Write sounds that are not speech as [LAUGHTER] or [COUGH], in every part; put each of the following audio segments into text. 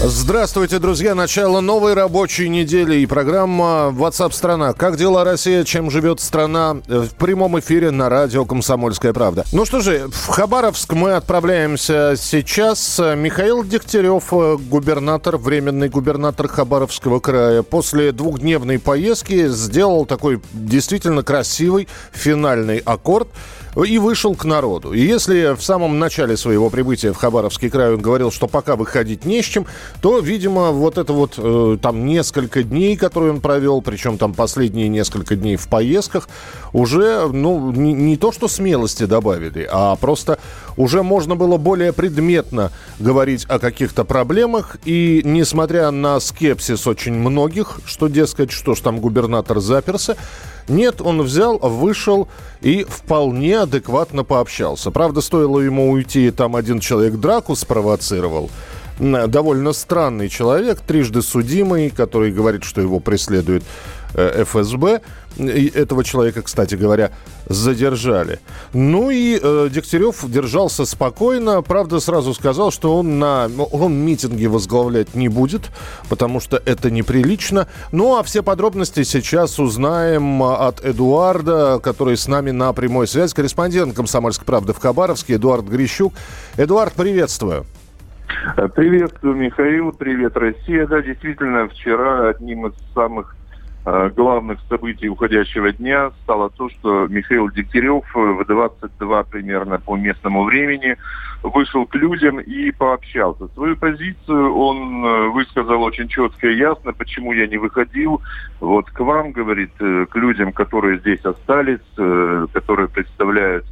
Здравствуйте, друзья. Начало новой рабочей недели и программа WhatsApp страна. Как дела Россия? Чем живет страна? В прямом эфире на радио «Комсомольская правда». Ну что же, в Хабаровск мы отправляемся сейчас. Михаил Дегтярев, губернатор, временный губернатор Хабаровского края, после двухдневной поездки сделал такой действительно красивый финальный аккорд и вышел к народу. И если в самом начале своего прибытия в Хабаровский край он говорил, что пока выходить не с чем, то, видимо, вот это вот э, там несколько дней, которые он провел, причем там последние несколько дней в поездках, уже, ну, не, не то что смелости добавили, а просто уже можно было более предметно говорить о каких-то проблемах. И несмотря на скепсис очень многих, что, дескать, что ж там губернатор заперся, нет, он взял, вышел и вполне адекватно пообщался. Правда, стоило ему уйти, там один человек драку спровоцировал. Довольно странный человек, трижды судимый, который говорит, что его преследует Э, ФСБ. И этого человека, кстати говоря, задержали. Ну и э, Дегтярев держался спокойно. Правда, сразу сказал, что он, на, он митинги возглавлять не будет, потому что это неприлично. Ну а все подробности сейчас узнаем от Эдуарда, который с нами на прямой связи. Корреспондент «Комсомольской правды» в Хабаровске Эдуард Грищук. Эдуард, приветствую. Приветствую, Михаил. Привет, Россия. Да, действительно, вчера одним из самых Э, главных событий уходящего дня стало то, что Михаил Дегтярев в 22 примерно по местному времени вышел к людям и пообщался. Свою позицию он э, высказал очень четко и ясно, почему я не выходил. Вот к вам, говорит, э, к людям, которые здесь остались, которые представляют,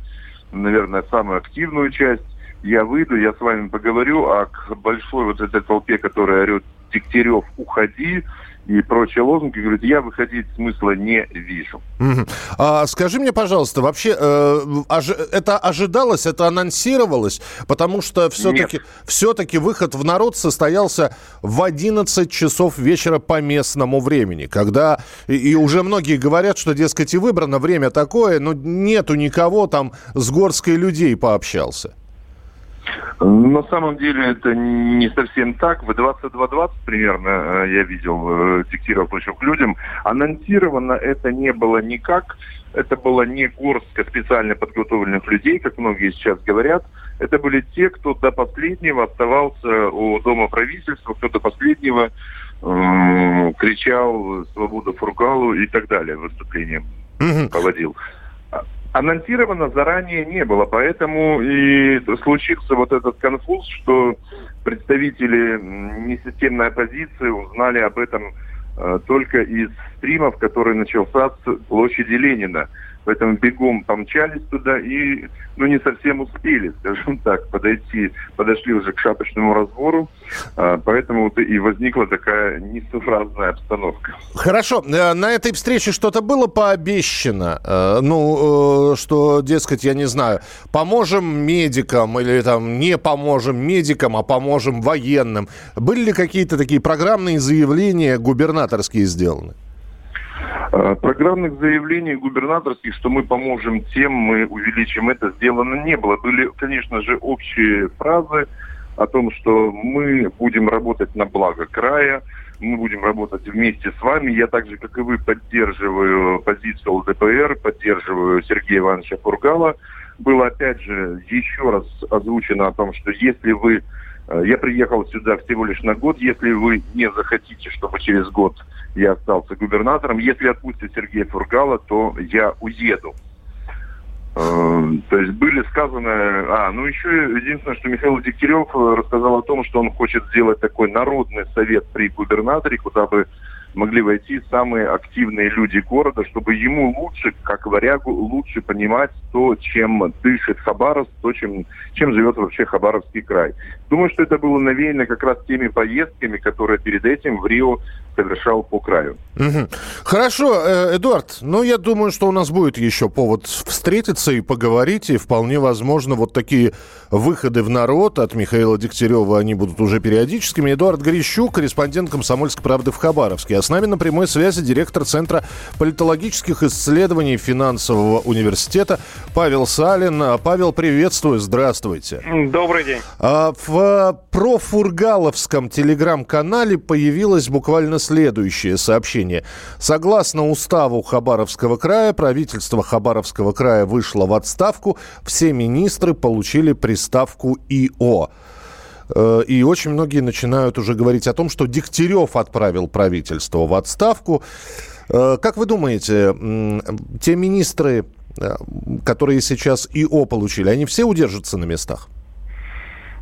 наверное, самую активную часть я выйду, я с вами поговорю, а к большой вот этой толпе, которая орет Дегтярев, уходи, и прочие лозунги, говорит, я выходить смысла не вижу. Угу. А, скажи мне, пожалуйста, вообще э, ожи, это ожидалось, это анонсировалось, потому что все-таки все-таки выход в народ состоялся в 11 часов вечера по местному времени, когда и, и уже многие говорят, что, дескать, и выбрано время такое, но нету никого там с горской людей пообщался. На самом деле это не совсем так. В 22.20 примерно э, я видел, э, диктировал вышел к людям. Анонсировано это не было никак. Это было не горстка специально подготовленных людей, как многие сейчас говорят. Это были те, кто до последнего оставался у Дома правительства, кто до последнего э, кричал «Свобода Фургалу» и так далее выступлением угу. проводил анонсировано заранее не было, поэтому и случился вот этот конфуз, что представители несистемной оппозиции узнали об этом э, только из стримов, который начался с площади Ленина. Поэтому бегом помчались туда и ну, не совсем успели, скажем так, подойти, подошли уже к шапочному разбору, а, поэтому вот и возникла такая несообразная обстановка. Хорошо, э, на этой встрече что-то было пообещано, э, ну, э, что, дескать, я не знаю, поможем медикам или там не поможем медикам, а поможем военным. Были ли какие-то такие программные заявления губернаторские сделаны? Э, программных заявлений губернаторских, что мы поможем тем, мы увеличим это, сделано не было. Были, конечно же, общие фразы о том, что мы будем работать на благо края, мы будем работать вместе с вами. Я так же, как и вы, поддерживаю позицию ЛДПР, поддерживаю Сергея Ивановича Фургала. Было, опять же, еще раз озвучено о том, что если вы я приехал сюда всего лишь на год. Если вы не захотите, чтобы через год я остался губернатором, если отпустят Сергея Фургала, то я уеду. Э, то есть были сказаны... А, ну еще единственное, что Михаил Дегтярев э, рассказал о том, что он хочет сделать такой народный совет при губернаторе, куда бы могли войти самые активные люди города, чтобы ему лучше, как варягу, лучше понимать то, чем дышит Хабаровск, то, чем, чем живет вообще Хабаровский край. Думаю, что это было навеяно как раз теми поездками, которые перед этим в Рио совершал по краю. Угу. Хорошо, э, Эдуард, ну я думаю, что у нас будет еще повод встретиться и поговорить, и вполне возможно вот такие выходы в народ от Михаила Дегтярева, они будут уже периодическими. Эдуард Грищук, корреспондент «Комсомольской правды» в Хабаровске. А с нами на прямой связи директор Центра политологических исследований финансового университета Павел Салин. Павел, приветствую, здравствуйте. Добрый день. А, в профургаловском телеграм-канале появилось буквально следующее сообщение. Согласно уставу Хабаровского края, правительство Хабаровского края вышло в отставку. Все министры получили приставку ИО. Э, и очень многие начинают уже говорить о том, что Дегтярев отправил правительство в отставку. Э, как вы думаете, те министры, э, которые сейчас ИО получили, они все удержатся на местах?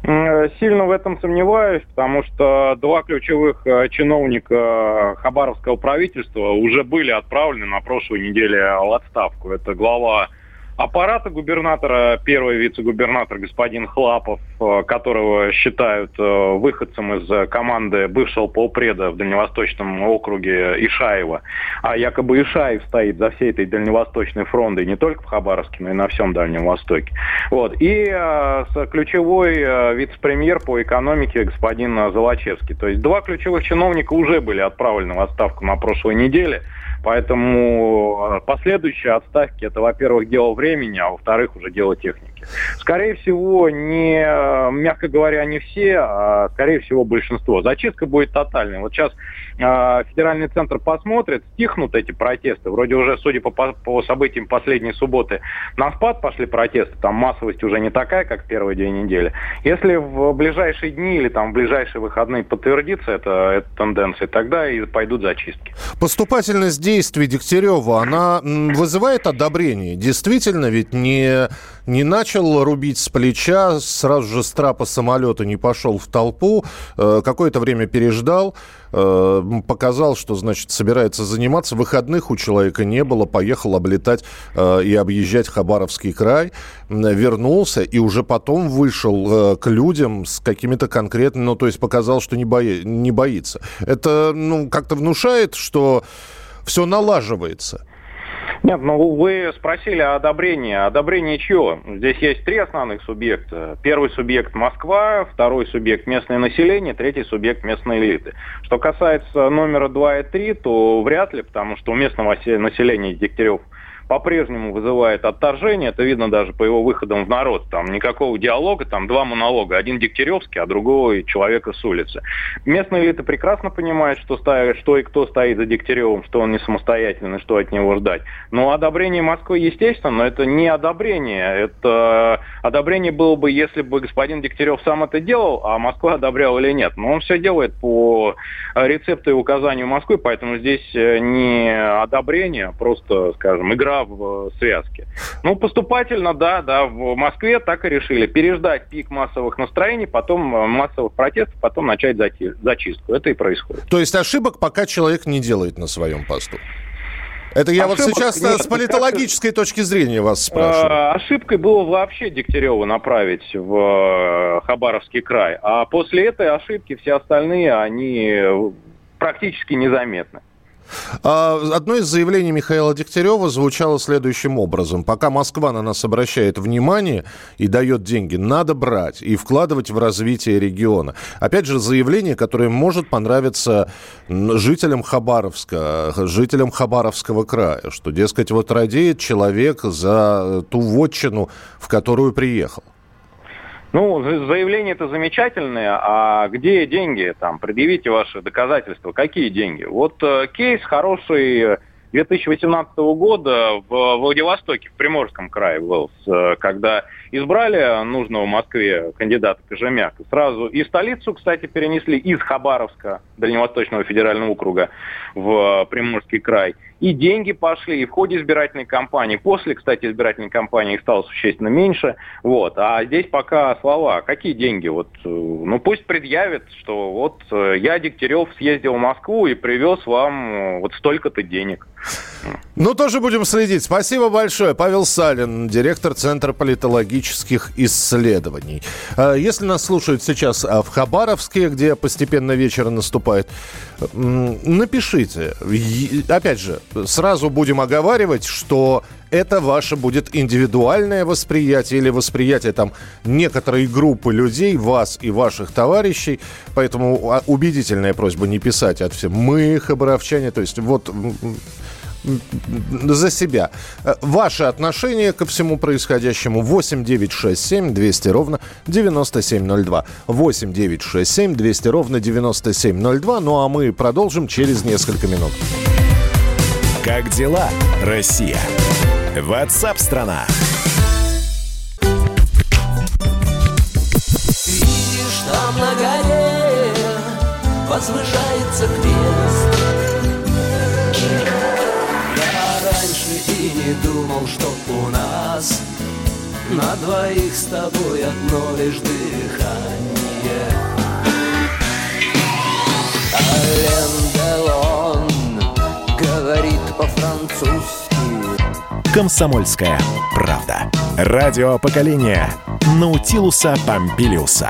Сильно в этом сомневаюсь, потому что два ключевых чиновника хабаровского правительства уже были отправлены на прошлой неделе в отставку. Это глава аппарата губернатора, первый вице-губернатор господин Хлапов, э, которого считают э, выходцем из команды бывшего полпреда в Дальневосточном округе Ишаева. А якобы Ишаев стоит за всей этой дальневосточной фронтой не только в Хабаровске, но и на всем Дальнем Востоке. Вот. И э, ключевой э, вице-премьер по экономике господин Золочевский. То есть два ключевых чиновника уже были отправлены в отставку на прошлой неделе. Поэтому э, последующие отставки это, во-первых, дело времени, а во-вторых, уже дело техники. Скорее всего, не, э, мягко говоря, не все, а скорее всего большинство. Зачистка будет тотальной. Вот сейчас федеральный центр посмотрит, стихнут эти протесты. Вроде уже, судя по, по событиям последней субботы, на спад пошли протесты. Там массовость уже не такая, как первый день недели. Если в ближайшие дни или там в ближайшие выходные подтвердится эта, эта тенденция, тогда и пойдут зачистки. Поступательность действий Дегтярева, она вызывает одобрение. Действительно, ведь не, не начал рубить с плеча, сразу же с трапа самолета не пошел в толпу, э, какое-то время переждал, показал, что, значит, собирается заниматься. Выходных у человека не было, поехал облетать э, и объезжать Хабаровский край, вернулся и уже потом вышел к людям с какими-то конкретными, ну, то есть показал, что не, бои, не боится. Это, ну, как-то внушает, что все налаживается. Нет, ну вы спросили о одобрении. Одобрение чего? Здесь есть три основных субъекта. Первый субъект Москва, второй субъект местное население, третий субъект местные элиты. Что касается номера два и три, то вряд ли, потому что у местного населения Дегтярев – по-прежнему вызывает отторжение. Это видно даже по его выходам в народ. Там никакого диалога, там два монолога. Один Дегтяревский, а другой человека с улицы. Местная элита прекрасно понимает, что, ставит, что и кто стоит за Дегтяревым, что он не самостоятельный, что от него ждать. Но одобрение Москвы, естественно, но это не одобрение. Это одобрение было бы, если бы господин Дегтярев сам это делал, а Москва одобряла или нет. Но он все делает по рецепту и указанию Москвы, поэтому здесь э, не одобрение, а просто, скажем, игра игра в связке. Ну, поступательно, да, да, в Москве так и решили. Переждать пик массовых настроений, потом э, массовых протестов, потом начать зачистку. Это и происходит. То есть ошибок пока человек не делает на своем посту? Это я Ошибок, вот сейчас нет, с политологической как... точки зрения вас спрашиваю. Э, ошибкой было вообще Дегтярева направить в э, Хабаровский край. А после этой ошибки все остальные, они практически незаметны. А, одно из заявлений Михаила Дегтярева звучало следующим образом. Пока Москва на нас обращает внимание и дает деньги, надо брать и вкладывать в развитие региона. Опять же, заявление, которое может понравиться жителям Хабаровска, жителям Хабаровского края, что, дескать, вот радеет человек за ту вотчину, в которую приехал. Ну, заявление это замечательное, а где деньги? Там, предъявите ваши доказательства. Какие деньги? Вот э, кейс хороший 2018 года в Владивостоке, в Приморском крае был, когда избрали нужного в Москве кандидата Кожемяка. Сразу и столицу, кстати, перенесли из Хабаровска, Дальневосточного федерального округа, в Приморский край. И деньги пошли, и в ходе избирательной кампании. После, кстати, избирательной кампании их стало существенно меньше. Вот. А здесь пока слова. Какие деньги? Вот, э, ну пусть предъявят, что вот э, я, Дегтярев, съездил в Москву и привез вам э, вот столько-то денег. Ну, тоже будем следить. Спасибо большое. Павел Салин, директор Центра политологических исследований. А, если нас слушают сейчас а, в Хабаровске, где постепенно вечер наступает, напишите. Опять же, сразу будем оговаривать, что это ваше будет индивидуальное восприятие или восприятие там некоторой группы людей, вас и ваших товарищей. Поэтому а, убедительная просьба не писать от всех. Мы, хабаровчане, то есть вот за себя. Э, ваше отношение ко всему происходящему 8 9 6 7 200 ровно 9702. 8 9 6 7 200 ровно 9702. Ну а мы продолжим через несколько минут. Как дела, Россия? Ватсап-страна! Видишь, там на горе возвышается крест. Не думал, что у нас на двоих с тобой одно лишь дыхание. Ален Делон говорит по-французски «Комсомольская правда». Радио поколения Наутилуса Помпилиуса.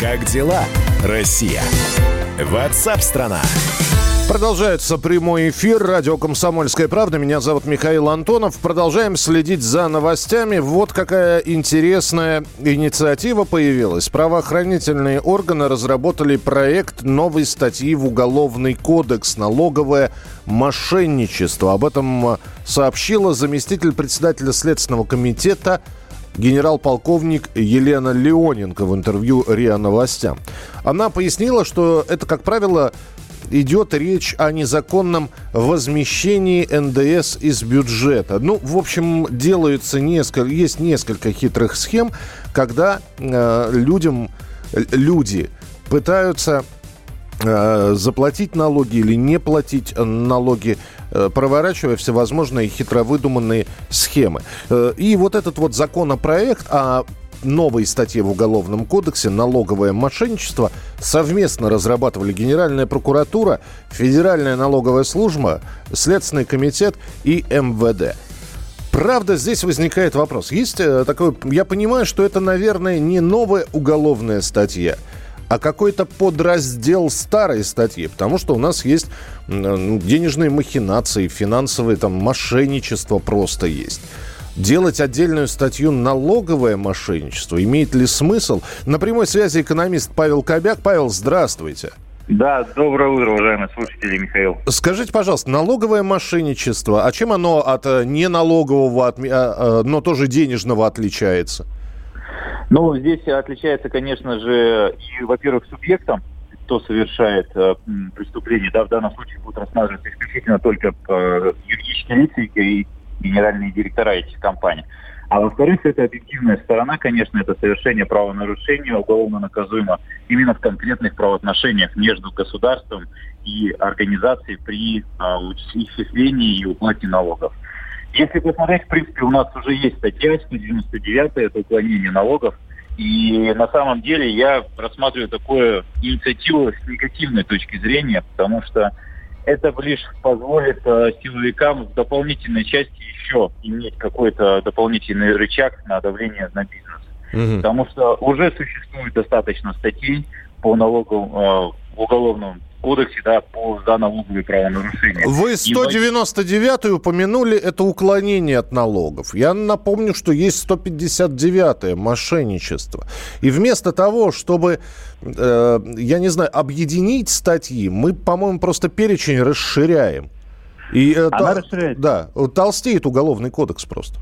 Как дела, Россия? Ватсап-страна! страна Продолжается прямой эфир. Радио «Комсомольская правда». Меня зовут Михаил Антонов. Продолжаем следить за новостями. Вот какая интересная инициатива появилась. Правоохранительные органы разработали проект новой статьи в Уголовный кодекс «Налоговое мошенничество». Об этом сообщила заместитель председателя Следственного комитета генерал-полковник Елена Леоненко в интервью РИА Новостям. Она пояснила, что это, как правило, идет речь о незаконном возмещении НДС из бюджета. Ну, в общем, делаются несколько, есть несколько хитрых схем, когда э, людям, люди пытаются э, заплатить налоги или не платить налоги, э, проворачивая всевозможные хитро выдуманные схемы. Э, и вот этот вот законопроект о новой статье в Уголовном кодексе «Налоговое мошенничество» совместно разрабатывали Генеральная прокуратура, Федеральная налоговая служба, Следственный комитет и МВД. Правда, здесь возникает вопрос. Есть э, такой... Я понимаю, что это, наверное, не новая уголовная статья, а какой-то подраздел старой статьи, потому что у нас есть ну, денежные махинации, финансовые там мошенничество просто есть делать отдельную статью «Налоговое мошенничество» имеет ли смысл? На прямой связи экономист Павел Кобяк. Павел, здравствуйте. Да, доброе утро, уважаемые слушатели, Михаил. Скажите, пожалуйста, налоговое мошенничество, а чем оно от э, неналогового, от, а, но тоже денежного отличается? Ну, здесь отличается, конечно же, и, во-первых, субъектом, кто совершает э, преступление, да, в данном случае будут рассматриваться исключительно только э, юридические лица и генеральные директора этих компаний. А во-вторых, это объективная сторона, конечно, это совершение правонарушения уголовно наказуемо именно в конкретных правоотношениях между государством и организацией при а, исчислении и уплате налогов. Если посмотреть, в принципе, у нас уже есть статья 199, это уклонение налогов, и на самом деле я рассматриваю такую инициативу с негативной точки зрения, потому что это лишь позволит э, силовикам в дополнительной части еще иметь какой-то дополнительный рычаг на давление на бизнес. Угу. Потому что уже существует достаточно статей по налогу э, уголовному кодексе да, по, налоговые правонарушения. Вы 199 упомянули это уклонение от налогов. Я напомню, что есть 159-е мошенничество. И вместо того, чтобы, э, я не знаю, объединить статьи, мы, по-моему, просто перечень расширяем. И, э, Она расширяется. Да, толстеет уголовный кодекс просто.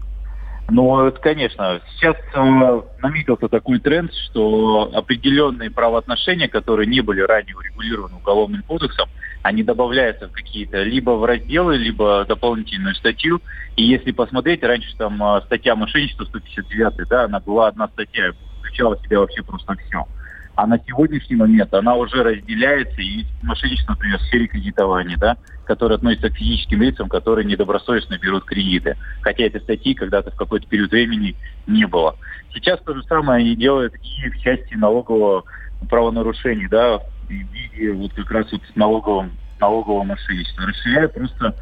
Ну, это, конечно, сейчас э, наметился такой тренд, что определенные правоотношения, которые не были ранее урегулированы уголовным кодексом, они добавляются в какие-то либо в разделы, либо дополнительную статью. И если посмотреть, раньше там э, статья мошенничества 159, да, она была одна статья, включала в себя вообще просто все. А на сегодняшний момент она уже разделяется, и мошенничество, например, в сфере кредитования, да, которые относятся к физическим лицам, которые недобросовестно берут кредиты. Хотя этой статьи когда-то в какой-то период времени не было. Сейчас то же самое они делают и в части налогового правонарушений, да, виде вот как раз вот налогового, налогового мошенничества, расширяя просто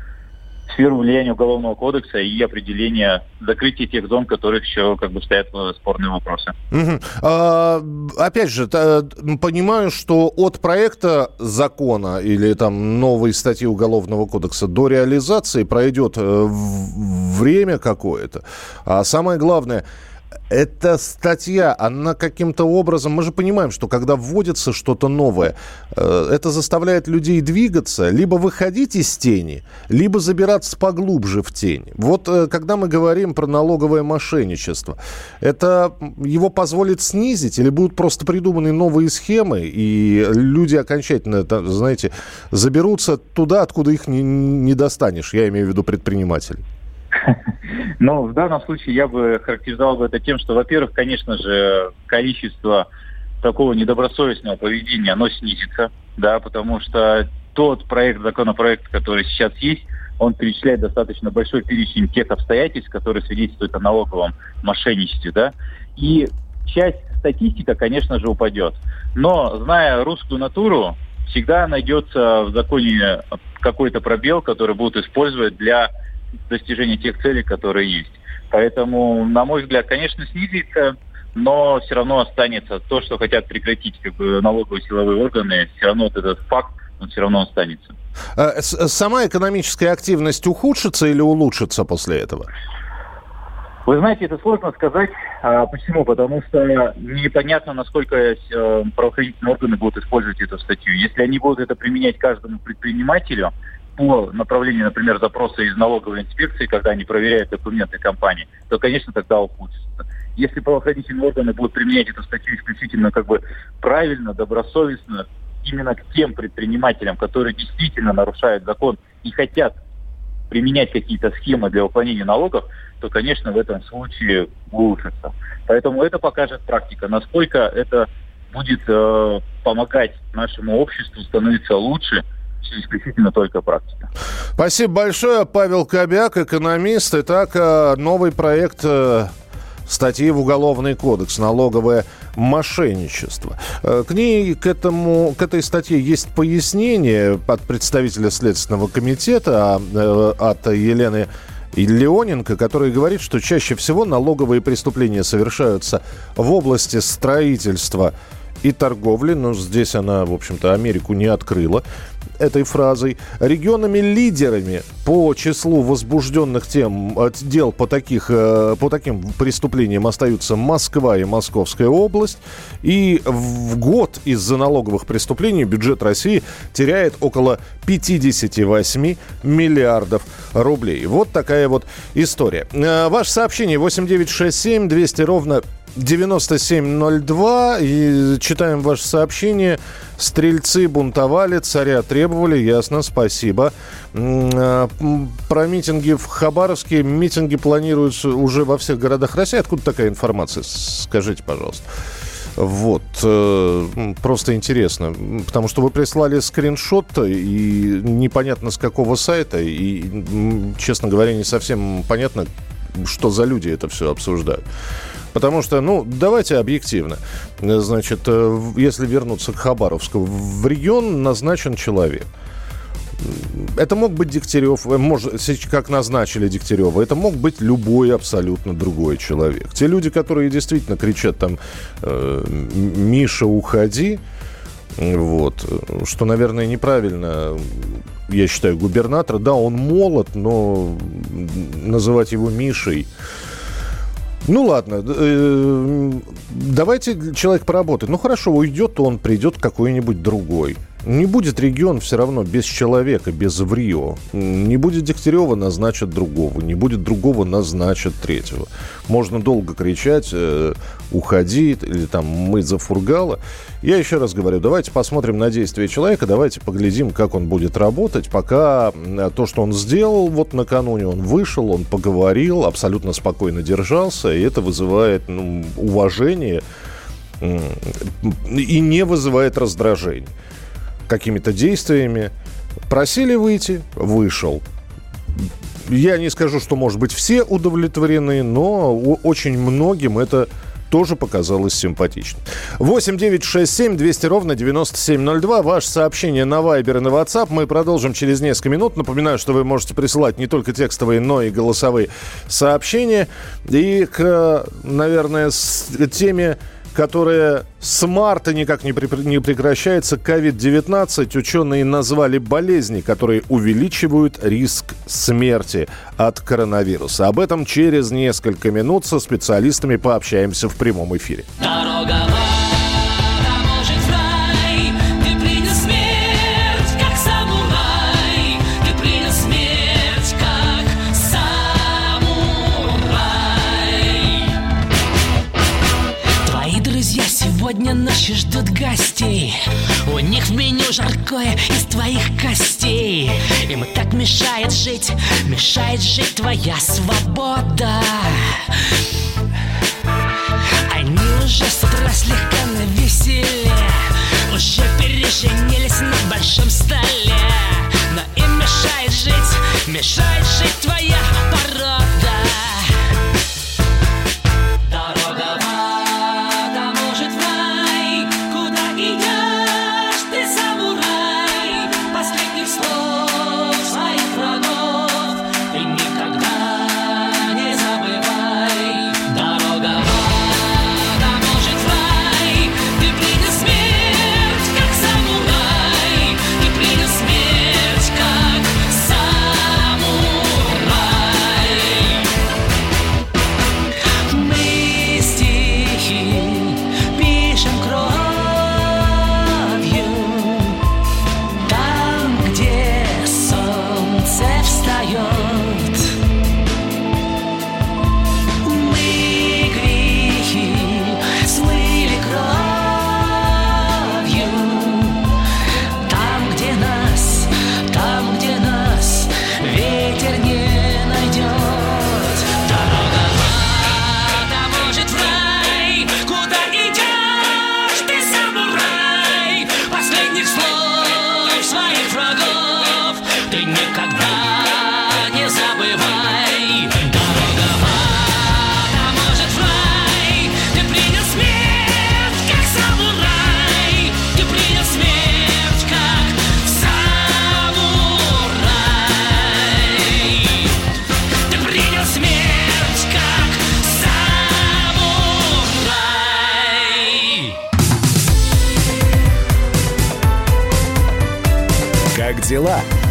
сферу влияния Уголовного кодекса и определение закрытия тех зон, в которых еще как бы стоят спорные вопросы. Угу. А, опять же, понимаю, что от проекта закона или там новой статьи Уголовного кодекса до реализации пройдет э, время какое-то. А самое главное – эта статья, она каким-то образом... Мы же понимаем, что когда вводится что-то новое, э, это заставляет людей двигаться, либо выходить из тени, либо забираться поглубже в тень. Вот э, когда мы говорим про налоговое мошенничество, это его позволит снизить или будут просто придуманы новые схемы, и люди окончательно, знаете, заберутся туда, откуда их не, не достанешь. Я имею в виду предпринимателей. [LAUGHS] Но в данном случае я бы характеризовал бы это тем, что, во-первых, конечно же, количество такого недобросовестного поведения, оно снизится, да, потому что тот проект, законопроект, который сейчас есть, он перечисляет достаточно большой перечень тех обстоятельств, которые свидетельствуют о налоговом мошенничестве, да, и часть статистика, конечно же, упадет. Но, зная русскую натуру, всегда найдется в законе какой-то пробел, который будут использовать для достижения тех целей, которые есть. Поэтому, на мой взгляд, конечно, снизится, но все равно останется то, что хотят прекратить как бы, налоговые силовые органы, все равно вот этот факт, он все равно останется. А, сама экономическая активность ухудшится или улучшится после этого? Вы знаете, это сложно сказать. А, почему? Потому что непонятно, насколько э, правоохранительные органы будут использовать эту статью. Если они будут это применять каждому предпринимателю, по направлению, например, запроса из налоговой инспекции, когда они проверяют документы компании, то, конечно, тогда ухудшится. Если правоохранительные органы будут применять эту статью исключительно как бы правильно, добросовестно, именно к тем предпринимателям, которые действительно нарушают закон и хотят применять какие-то схемы для уклонения налогов, то, конечно, в этом случае улучшится. Поэтому это покажет практика, насколько это будет э, помогать нашему обществу становиться лучше, исключительно только практика. Спасибо большое. Павел Кобяк, экономист. Итак, э, новый проект э, статьи в Уголовный кодекс «Налоговое мошенничество». Э, к ней, к, этому, к этой статье есть пояснение от представителя Следственного комитета, а, от Елены Леоненко, который говорит, что чаще всего налоговые преступления совершаются в области строительства и торговли, но здесь она, в общем-то, Америку не открыла этой фразой. Регионами-лидерами по числу возбужденных тем, э, дел по, таких, э, по таким преступлениям остаются Москва и Московская область. И в год из-за налоговых преступлений бюджет России теряет около 58 миллиардов рублей. Вот такая вот история. Э, ваше сообщение 8967 200 ровно 9702. И читаем ваше сообщение. Стрельцы бунтовали, царя требовали. Ясно, спасибо. А, про митинги в Хабаровске. Митинги планируются уже во всех городах России. Откуда такая информация? Скажите, пожалуйста. Вот. Э, просто интересно. Потому что вы прислали скриншот, и непонятно с какого сайта, и, честно говоря, не совсем понятно, что за люди это все обсуждают. Потому что, ну, давайте объективно. Значит, э, если вернуться к Хабаровску, в регион назначен человек. Это мог быть Дегтярев, э, может, как назначили Дегтярева, это мог быть любой абсолютно другой человек. Те люди, которые действительно кричат там э, «Миша, уходи», вот, что, наверное, неправильно, я считаю, губернатор. Да, он молод, но называть его Мишей ну ладно, э, давайте человек поработает. Ну хорошо, уйдет он, придет какой-нибудь другой. Не будет регион все равно без человека, без врио. Не будет Дегтярева, назначат другого. Не будет другого, назначат третьего. Можно долго кричать, э, уходи, или там мы за фургала. Я еще раз говорю, давайте посмотрим на действия человека, давайте поглядим, как он будет работать, пока э, то, что он сделал вот накануне, он вышел, он поговорил, абсолютно спокойно держался, и это вызывает ну, уважение и не вызывает раздражения какими-то действиями. Просили выйти, вышел. Я не скажу, что, может быть, все удовлетворены, но очень многим это тоже показалось симпатичным. 8 9 6 7 200 ровно 9702. Ваше сообщение на Viber и на WhatsApp. Мы продолжим через несколько минут. Напоминаю, что вы можете присылать не только текстовые, но и голосовые сообщения. И к, наверное, с теме которая с марта никак не, при, не прекращается. COVID-19 ученые назвали болезни, которые увеличивают риск смерти от коронавируса. Об этом через несколько минут со специалистами пообщаемся в прямом эфире. Дорога гостей У них в меню жаркое из твоих костей. Им так мешает жить, мешает жить твоя свобода. Они уже с утра слегка навеселе Уже переженились на большом столе. Но им мешает жить, мешает жить твоя порода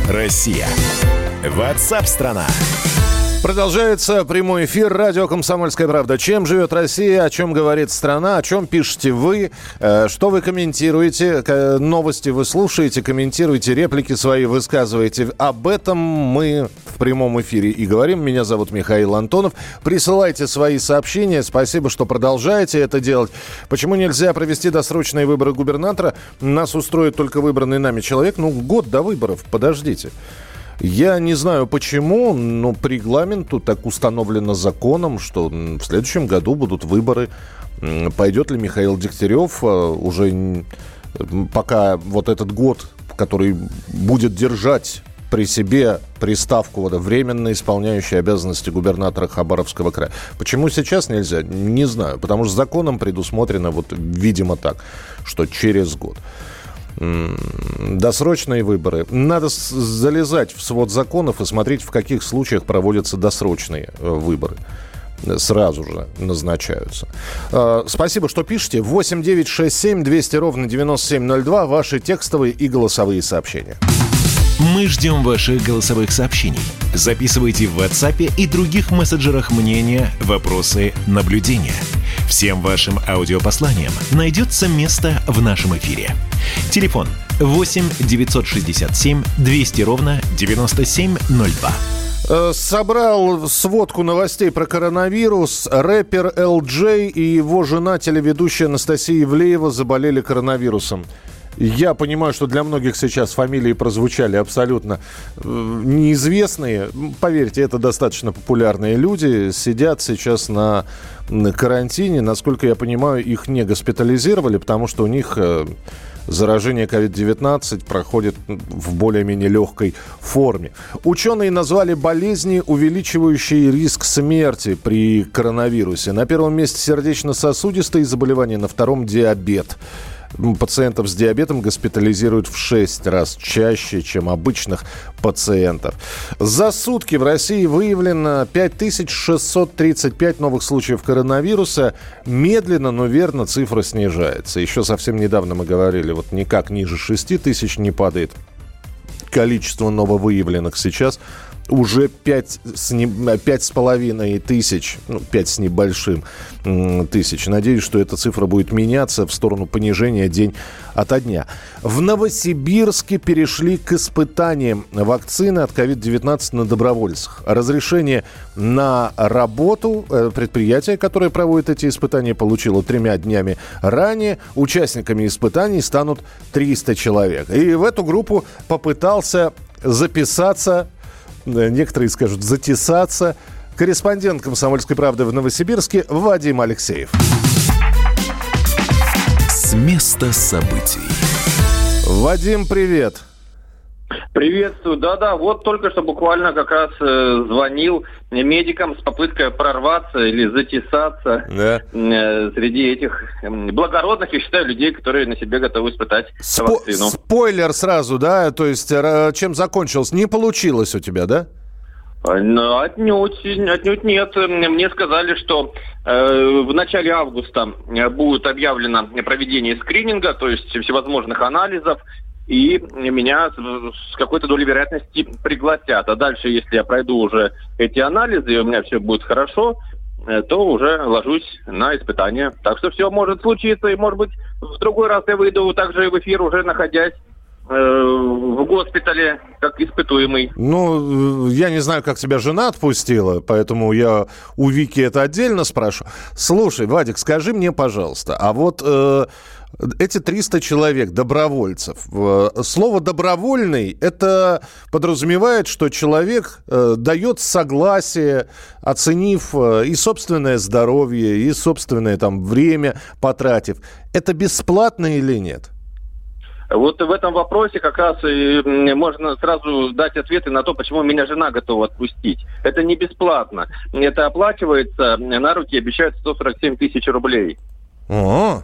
Россия? Ватсап-страна! Продолжается прямой эфир радио «Комсомольская правда». Чем живет Россия, о чем говорит страна, о чем пишете вы, э, что вы комментируете, новости вы слушаете, комментируете, реплики свои высказываете. Об этом мы прямом эфире и говорим. Меня зовут Михаил Антонов. Присылайте свои сообщения. Спасибо, что продолжаете это делать. Почему нельзя провести досрочные выборы губернатора? Нас устроит только выбранный нами человек. Ну, год до выборов. Подождите. Я не знаю почему, но по регламенту так установлено законом, что в следующем году будут выборы. Пойдет ли Михаил Дегтярев а, уже пока вот этот год, который будет держать при себе приставку вот, временно исполняющий обязанности губернатора Хабаровского края. Почему сейчас нельзя? Не знаю. Потому что законом предусмотрено вот, видимо, так, что через год досрочные выборы. Надо залезать в свод законов и смотреть, в каких случаях проводятся досрочные э, выборы сразу же назначаются. Э, спасибо, что пишете. 8 9 6 7 200 ровно 9702. Ваши текстовые и голосовые сообщения. Мы ждем ваших голосовых сообщений. Записывайте в WhatsApp и других мессенджерах мнения, вопросы, наблюдения. Всем вашим аудиопосланиям найдется место в нашем эфире. Телефон 8 967 200 ровно 9702. Э, собрал сводку новостей про коронавирус. Рэпер LJ и его жена, телеведущая Анастасия Ивлеева, заболели коронавирусом. Я понимаю, что для многих сейчас фамилии прозвучали абсолютно э, неизвестные. Поверьте, это достаточно популярные люди. Сидят сейчас на, карантине. Насколько я понимаю, их не госпитализировали, потому что у них э, заражение COVID-19 проходит в более-менее легкой форме. Ученые назвали болезни, увеличивающие риск смерти при коронавирусе. На первом месте сердечно-сосудистые заболевания, на втором диабет пациентов с диабетом госпитализируют в 6 раз чаще, чем обычных пациентов. За сутки в России выявлено 5635 новых случаев коронавируса. Медленно, но верно цифра снижается. Еще совсем недавно мы говорили, вот никак ниже 6 тысяч не падает количество нововыявленных. Сейчас уже 5 с, не, 5 с половиной тысяч, ну, 5 с небольшим тысяч. Надеюсь, что эта цифра будет меняться в сторону понижения день ото дня. В Новосибирске перешли к испытаниям вакцины от COVID-19 на добровольцах. Разрешение на работу э, предприятие, которое проводит эти испытания, получило тремя днями ранее. Участниками испытаний станут 300 человек. И в эту группу попытался записаться некоторые скажут затесаться. Корреспондент «Комсомольской правды» в Новосибирске Вадим Алексеев. С места событий. Вадим, привет. Приветствую. Да-да, вот только что буквально как раз э, звонил медикам с попыткой прорваться или затесаться да. э, среди этих э, благородных, я считаю, людей, которые на себе готовы испытать Спо- вакцину. Спойлер сразу, да? То есть э, чем закончилось? Не получилось у тебя, да? Ну, отнюдь, отнюдь нет. Мне сказали, что э, в начале августа будет объявлено проведение скрининга, то есть всевозможных анализов, и меня с какой-то долей вероятности пригласят. А дальше, если я пройду уже эти анализы, и у меня все будет хорошо, э, то уже ложусь на испытание. Так что все может случиться, и, может быть, в другой раз я выйду также в эфир, уже находясь э, в госпитале как испытуемый. Ну, я не знаю, как тебя жена отпустила, поэтому я у Вики это отдельно спрашиваю. Слушай, Вадик, скажи мне, пожалуйста, а вот э, эти 300 человек, добровольцев. Слово «добровольный» — это подразумевает, что человек э, дает согласие, оценив э, и собственное здоровье, и собственное там время потратив. Это бесплатно или нет? Вот в этом вопросе как раз и можно сразу дать ответы на то, почему меня жена готова отпустить. Это не бесплатно. Это оплачивается, на руки обещают 147 тысяч рублей. О,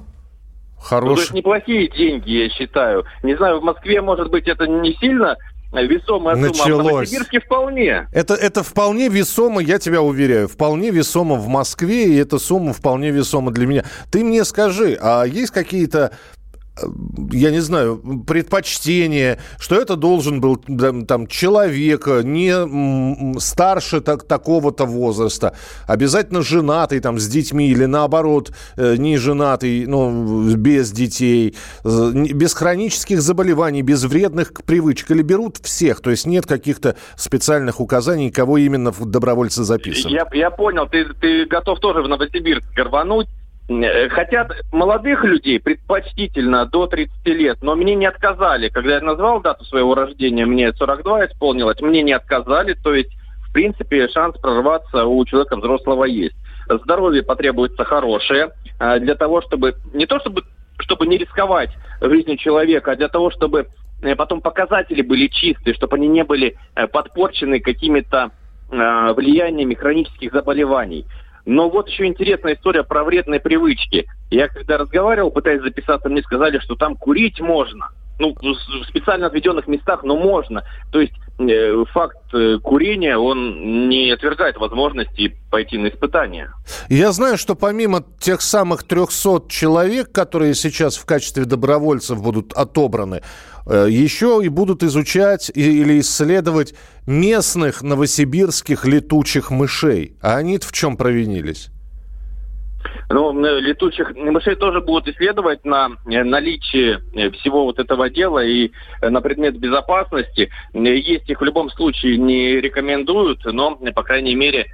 Хорош... Ну, то есть неплохие деньги, я считаю. Не знаю, в Москве, может быть, это не сильно весомая Началось. сумма, а в Новосибирске вполне. Это, это вполне весомо, я тебя уверяю, вполне весомо в Москве, и эта сумма вполне весома для меня. Ты мне скажи, а есть какие-то я не знаю, предпочтение, что это должен был там человек не старше так, такого-то возраста, обязательно женатый там с детьми или наоборот э, не женатый, ну, без детей, без хронических заболеваний, без вредных привычек, или берут всех, то есть нет каких-то специальных указаний, кого именно добровольцы записывают. Я, я понял, ты, ты готов тоже в Новосибирск горвануть, Э, хотят молодых людей предпочтительно до 30 лет, но мне не отказали. Когда я назвал дату своего рождения, мне 42 исполнилось, мне не отказали, то есть, в принципе, шанс прорваться у человека взрослого есть. Здоровье потребуется хорошее э, для того, чтобы не то чтобы чтобы не рисковать жизнью человека, а для того, чтобы э, потом показатели были чистые, чтобы они не были подпорчены какими-то влияниями хронических заболеваний. Но вот еще интересная история про вредные привычки. Я когда разговаривал, пытаясь записаться, мне сказали, что там курить можно. Ну, в специально отведенных местах, но можно. То есть э, факт э, курения, он не отвергает возможности пойти на испытания. Я знаю, что помимо тех самых 300 человек, которые сейчас в качестве добровольцев будут отобраны, еще и будут изучать или исследовать местных новосибирских летучих мышей. А они в чем провинились? Ну, летучих мышей тоже будут исследовать на э, наличие э, всего вот этого дела и на предмет безопасности. Есть их в любом случае не рекомендуют, но, по крайней мере,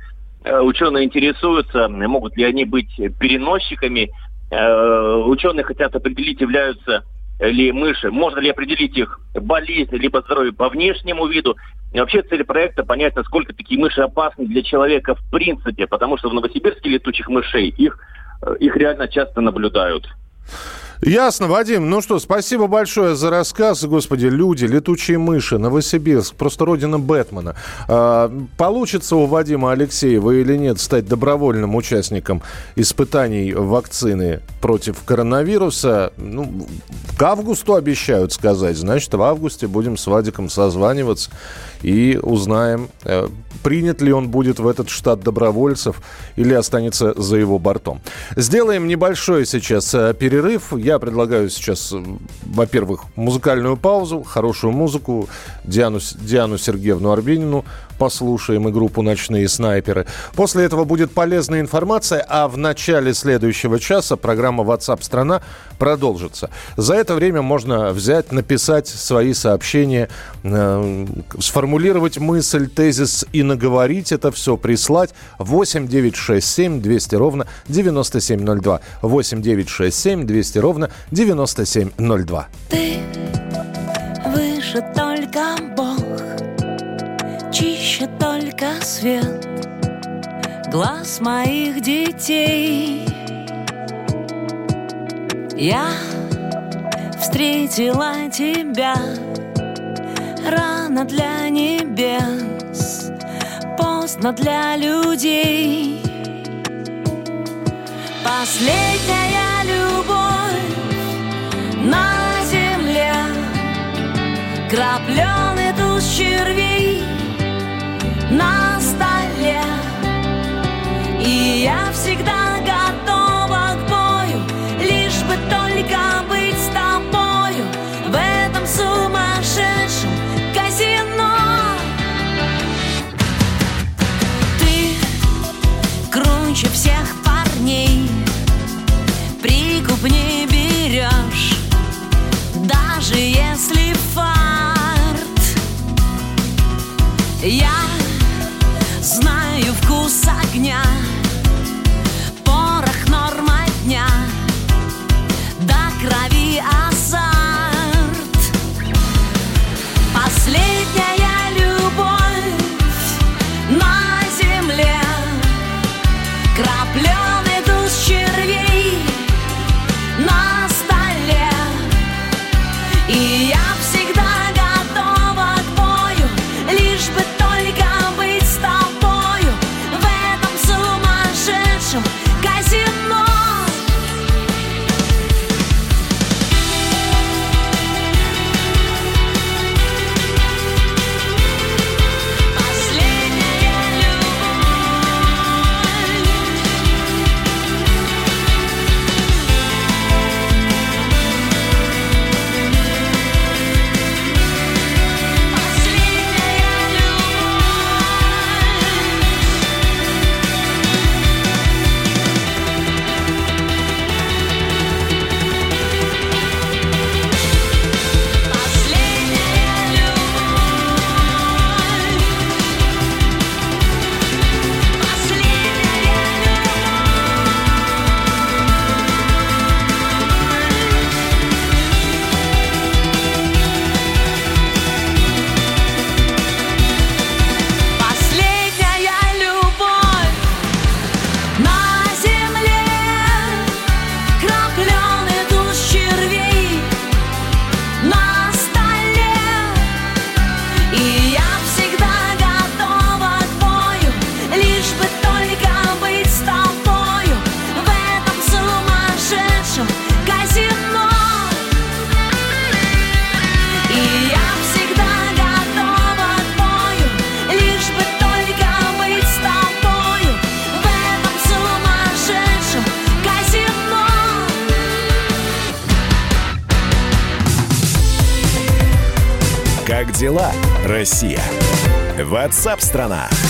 ученые интересуются, могут ли они быть переносчиками. Ученые хотят определить, являются ли мыши, можно ли определить их болезнь, либо здоровье по внешнему виду. И вообще цель проекта понять, насколько такие мыши опасны для человека в принципе, потому что в Новосибирске летучих мышей их, э, их реально часто наблюдают. Ясно, Вадим. Ну что, спасибо большое за рассказ. Господи, люди, летучие мыши, Новосибирск, просто родина Бэтмена. А, получится у Вадима Алексеева или нет стать добровольным участником испытаний вакцины против коронавируса? Ну, к августу обещают сказать. Значит, в августе будем с Вадиком созваниваться и узнаем, э, принят ли он будет в этот штат добровольцев или останется за его бортом. Сделаем небольшой сейчас э, перерыв. Я предлагаю сейчас, э, во-первых, музыкальную паузу, хорошую музыку, Диану, Диану Сергеевну Арбенину послушаем и группу «Ночные снайперы». После этого будет полезная информация, а в начале следующего часа программа WhatsApp страна продолжится. За это время можно взять, написать свои сообщения, э, сформулировать мысль, тезис и наговорить это все, прислать 8 967 200 ровно 9702. 8 967 200 ровно 9702. Ты выше только Бог чище только свет глаз моих детей. Я встретила тебя рано для небес, поздно для людей. Последняя крапленый туз червей на столе. И я всегда Россия? Ватсап-страна!